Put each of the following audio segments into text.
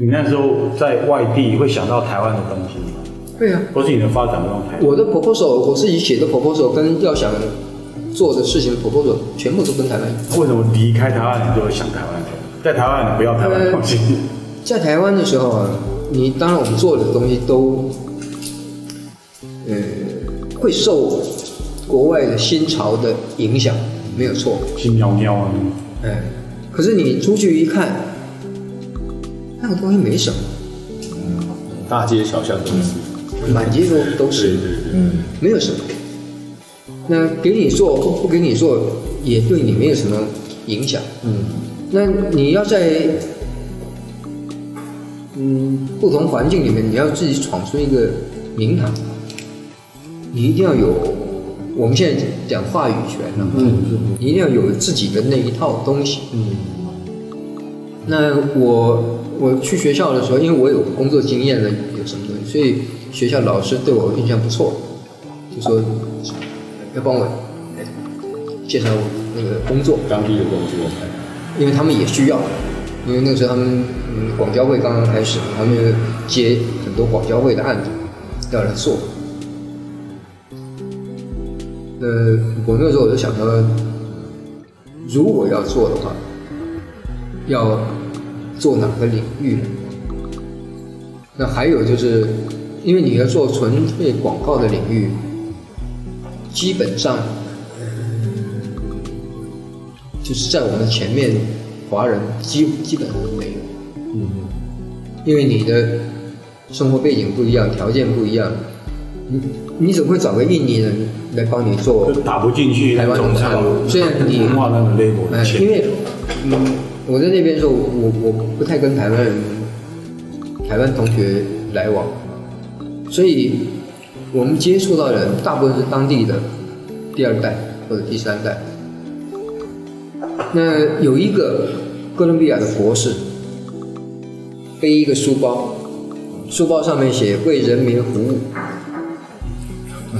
你那时候在外地会想到台湾的东西吗？对啊，或是你的发展不用台。我的 proposal，我自己写的 proposal 跟要想做的事情的 proposal，全部都跟台湾。为什么离开台湾你就会想台湾？在台湾你不要台湾的东西。在台湾的时候啊，你当然我们做的东西都，呃，会受国外的新潮的影响，没有错。新喵喵啊。哎，可是你出去一看，那个东西没什么。嗯，大街小巷都是。满街都都是，对对对，嗯，没有什么。那给你做或不给你做，也对你没有什么影响。嗯，那你要在嗯不同环境里面，你要自己闯出一个名堂。你一定要有，我们现在讲话语权了，嗯，你一定要有自己的那一套东西。嗯，那我我去学校的时候，因为我有工作经验了，有什么东西，所以。学校老师对我印象不错，就说要帮我介绍那个工作，当地的工作，因为他们也需要，因为那个时候他们嗯广交会刚刚开始，他们接很多广交会的案子要来做。呃，我那个时候我就想说，如果要做的话，要做哪个领域？那还有就是。因为你要做纯粹广告的领域，基本上就是在我们前面华人基基本上都没有。嗯。因为你的生活背景不一样，条件不一样，你你怎么会找个印尼人来帮你做？打不进去台湾农场。虽然你文化那么 label 因为嗯，我在那边的时候，我我不太跟台湾人、台湾同学来往。所以，我们接触到的人大部分是当地的第二代或者第三代。那有一个哥伦比亚的博士，背一个书包，书包上面写“为人民服务”，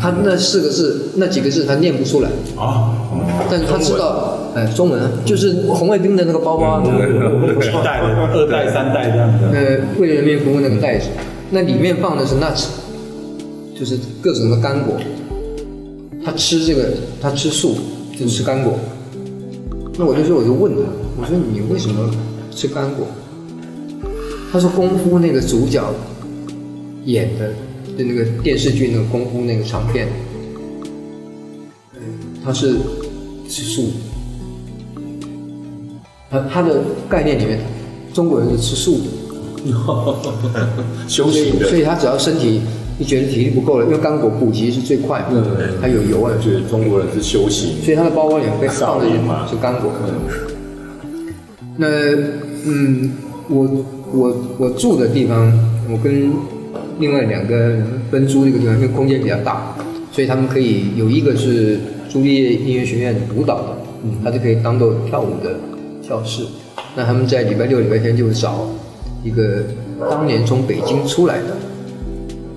他那四个字、那几个字他念不出来啊，但是他知道，哎，中文就是红卫兵的那个包包，一代的二代、三代这样子。呃，为人民服务那个袋子，那里面放的是 nuts。就是各种的干果，他吃这个，他吃素，就是吃干果。那我就说，我就问他，我说你为什么吃干果？他说功夫那个主角演的就那个电视剧那个功夫那个长片，他是吃素。他他的概念里面，中国人是吃素的，修行的，所以他只要身体。你觉得体力不够了，因为干果补给是最快的，嗯，它有油啊。就是中国人是修行，所以他的包包里面放的是干果。那嗯，我我我住的地方，我跟另外两个人分租一个地方，因为空间比较大，所以他们可以有一个是朱丽叶音乐学院舞蹈的，嗯，他就可以当做跳舞的教室。那他们在礼拜六、礼拜天就找一个当年从北京出来的。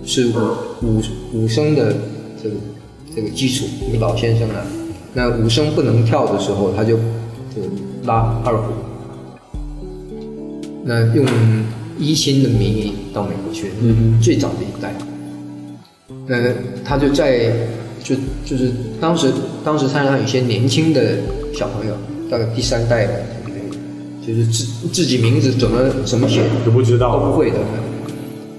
是五五五声的这个这个基础，一个老先生啊，那五声不能跳的时候，他就就拉二胡。那用一心的名义到美国去，嗯，最早的一代。那他就在就就是当时当时山上有些年轻的小朋友，大概第三代的，就是自自己名字怎么怎么写都不知道，都不会的。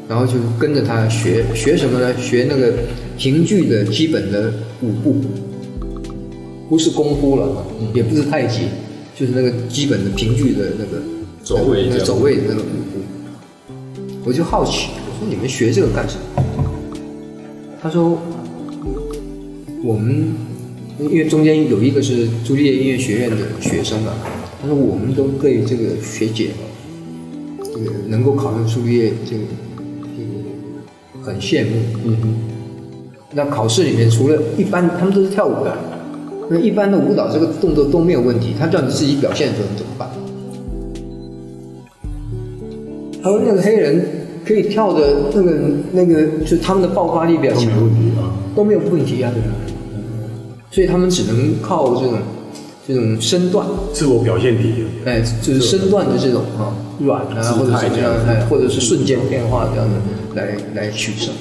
然后就跟着他学学什么呢？学那个评剧的基本的舞步，不是功夫了，也不是太极，就是那个基本的评剧的那个走位，那个走位的那个舞步。我就好奇，我说你们学这个干什么？他说我们因为中间有一个是朱丽叶音乐学院的学生啊，他说我们都对这个学姐，这个能够考上朱丽叶这个。很羡慕，嗯哼。那考试里面除了一般，他们都是跳舞的，那一般的舞蹈这个动作都没有问题。他叫你自己表现的时候，你怎么办？他说那个黑人可以跳的那个那个，就他们的爆发力比较强，都没问题啊，都没有问题啊，对吧？所以他们只能靠这种这种身段，自我表现体，哎，就是身段的这种啊软啊，或者怎么样，哎，或者是瞬间变化这样的来来取胜。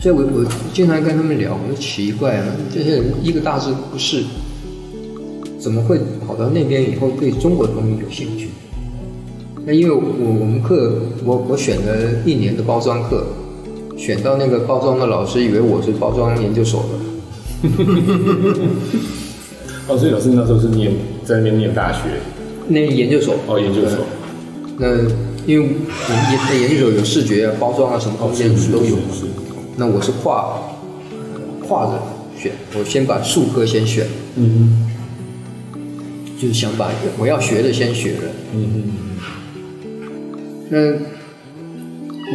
所以我我经常跟他们聊，我说奇怪啊，这些人一个大字不识，怎么会跑到那边以后对中国的东西有兴趣？那因为我我们课我我选了一年的包装课，选到那个包装的老师以为我是包装研究所的。哦，所以老师那时候是念在那边念大学，念研究所。哦，研究所。那因为研研究所有视觉啊、包装啊什么空间都有。那我是跨跨着选，我先把数科先选，嗯，就是想把我要学的先学了，嗯嗯。那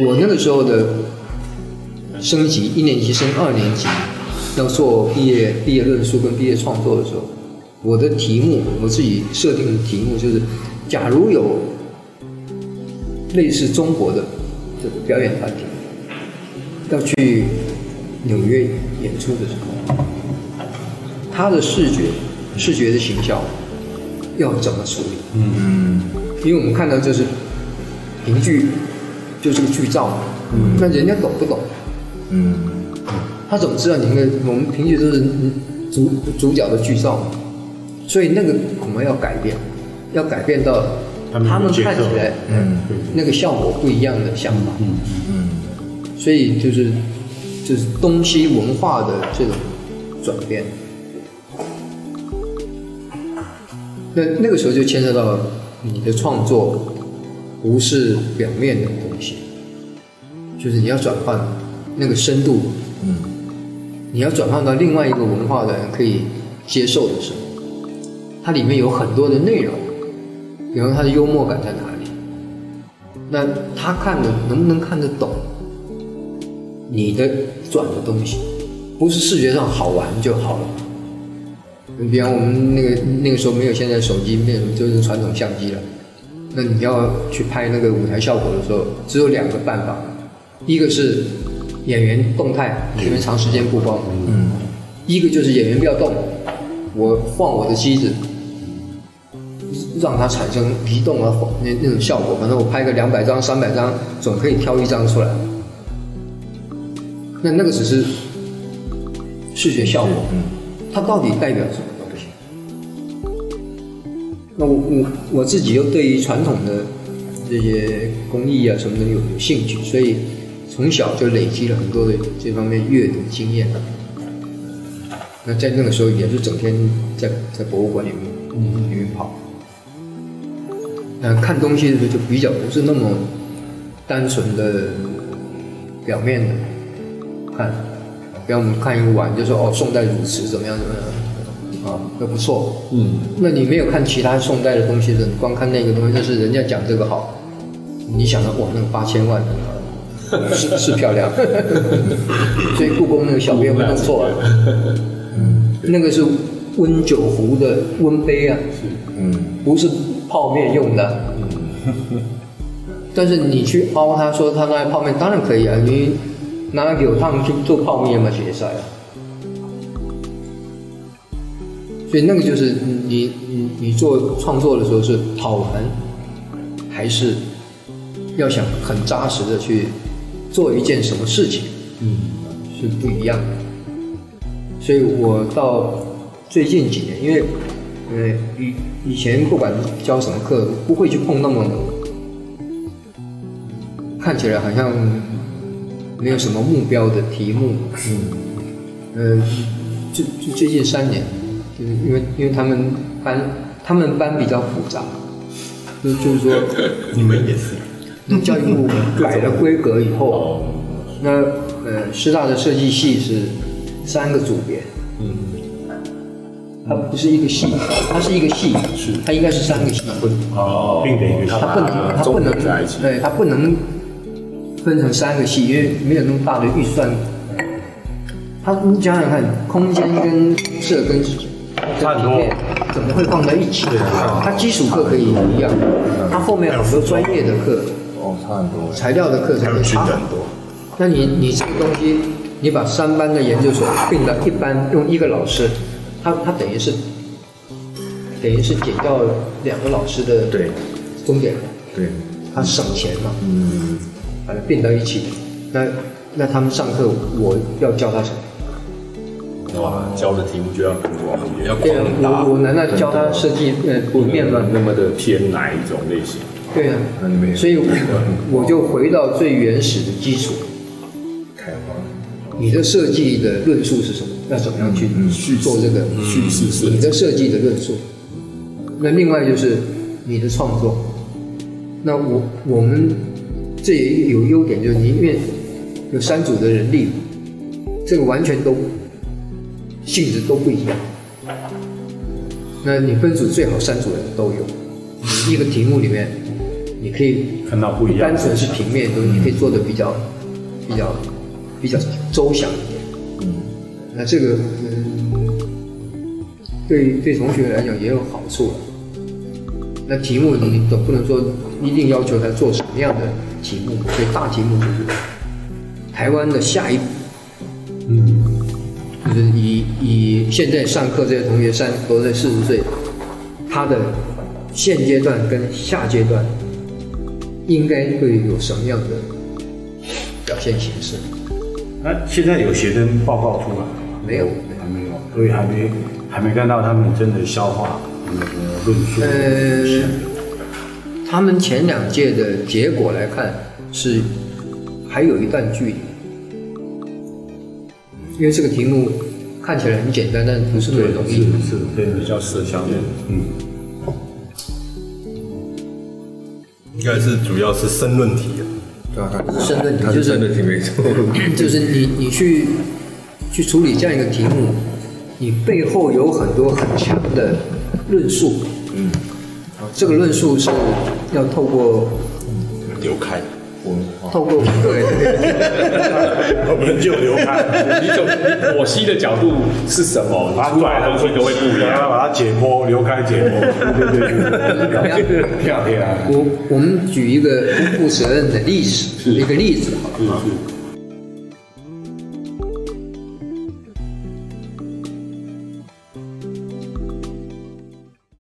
我那个时候的升级，一年级升二年级，要做毕业毕业论述跟毕业创作的时候，我的题目我自己设定的题目就是，假如有类似中国的这个表演团体。要去纽约演出的时候，他的视觉、视觉的形象要怎么处理？嗯，因为我们看到就是评剧，就是个剧照嘛。嗯，那人家懂不懂？嗯，他怎么知道你们我们评剧都是主主角的剧照嘛？所以那个我们要改变，要改变到他们看起来，嗯，那个效果不一样的想法。嗯嗯。所以就是就是东西文化的这种转变，那那个时候就牵涉到你的创作不是表面的东西，就是你要转换那个深度，嗯，你要转换到另外一个文化的人可以接受的时候，它里面有很多的内容，比如它的幽默感在哪里，那他看的能不能看得懂？你的转的东西，不是视觉上好玩就好了。你比方我们那个那个时候没有现在手机，没有就是传统相机了。那你要去拍那个舞台效果的时候，只有两个办法：一个是演员动态，因为长时间曝光；嗯，一个就是演员不要动，我晃我的机子，让它产生移动啊那那种效果。反正我拍个两百张、三百张，总可以挑一张出来。那那个只是视觉效果，嗯，它到底代表什么东西？那我我我自己又对于传统的这些工艺啊什么的有有兴趣，所以从小就累积了很多的这方面阅读经验。那在那个时候也是整天在在博物馆里面嗯里面跑，那看东西的时候就比较不是那么单纯的表面的。看，比方我们看一个碗，就说哦，宋代汝瓷怎么样怎么样，啊，那不错。嗯，那你没有看其他宋代的东西的，你光看那个东西，就是人家讲这个好，你想到哇，那个八千万，是是漂亮。所以故宫那个小编会弄错了。嗯，那个是温酒壶的温杯啊，嗯，不是泡面用的。嗯，但是你去凹他说他那泡面当然可以啊，你。拿来给我他们去做泡面嘛，决赛啊。所以那个就是你你你做创作的时候是好玩，还是要想很扎实的去做一件什么事情，嗯，是不一样的。所以我到最近几年，因为呃以以前不管教什么课，不会去碰那么看起来好像。没有什么目标的题目，嗯，呃，就就最近三年，就是因为因为他们班他们班比较复杂，就就是说，你们也是，教育部改了规格以后，那呃师大的设计系是三个组别，嗯，它不是一个系，它是一个系，是。它应该是三个系，哦，它不能，它不能，对，它不能。分成三个系，因为没有那么大的预算。它，你想想看，空间跟设跟差很多，怎么会放在一起？它基础课可以一样，它后面很多专业的课，哦，差很多。材料的课程也差很多。那你你这个东西，你把三班的研究所并到一班，用一个老师，他他等于是等于是减掉两个老师的对终点，对，他省钱嘛，嗯，把它并到一起。那那他们上课我要教他什么？哇，教的题目就要很广，要对啊，广大，我我难道教他设计呃面吗？那么的偏哪一种类型？对啊那你们，所以我我就回到最原始的基础，开花，你的设计的论述是什么？要怎么样去做这个叙事你的设计的论述？那另外就是你的创作。那我我们这也有优点，就是你因为有三组的人力，这个完全都性质都不一样。那你分组最好三组人都有，一个题目里面你可以看到不一样单纯是平面的东西，你可以做的比较比较比较周详一点。嗯，那这个嗯，对对同学来讲也有好处了。那题目你总不能说一定要求他做什么样的题目，所以大题目就是台湾的下一步，嗯，就是以以现在上课这些同学三十多岁、四十岁，他的现阶段跟下阶段应该会有什么样的表现形式？那现在有学生报告出来了吗？没有还没有，所以还没还没看到他们真的消化那个论述。呃，他们前两届的结果来看是还有一段距离，因为这个题目看起来很简单，但不是那么容易。是是，对，比较适相的，嗯，应该是主要是申论题啊，对啊，他申论题就是申论题没错，就是你你去去处理这样一个题目，你背后有很多很强的论述，嗯，啊，这个论述是要透过流开，我们透过对。我们就流开，你怎你剖析的角度是什么？出来的东西都会不一样。然后把它解剖，流开解剖，对对对，漂亮。我我们举一个不负责任的历史，一个例子好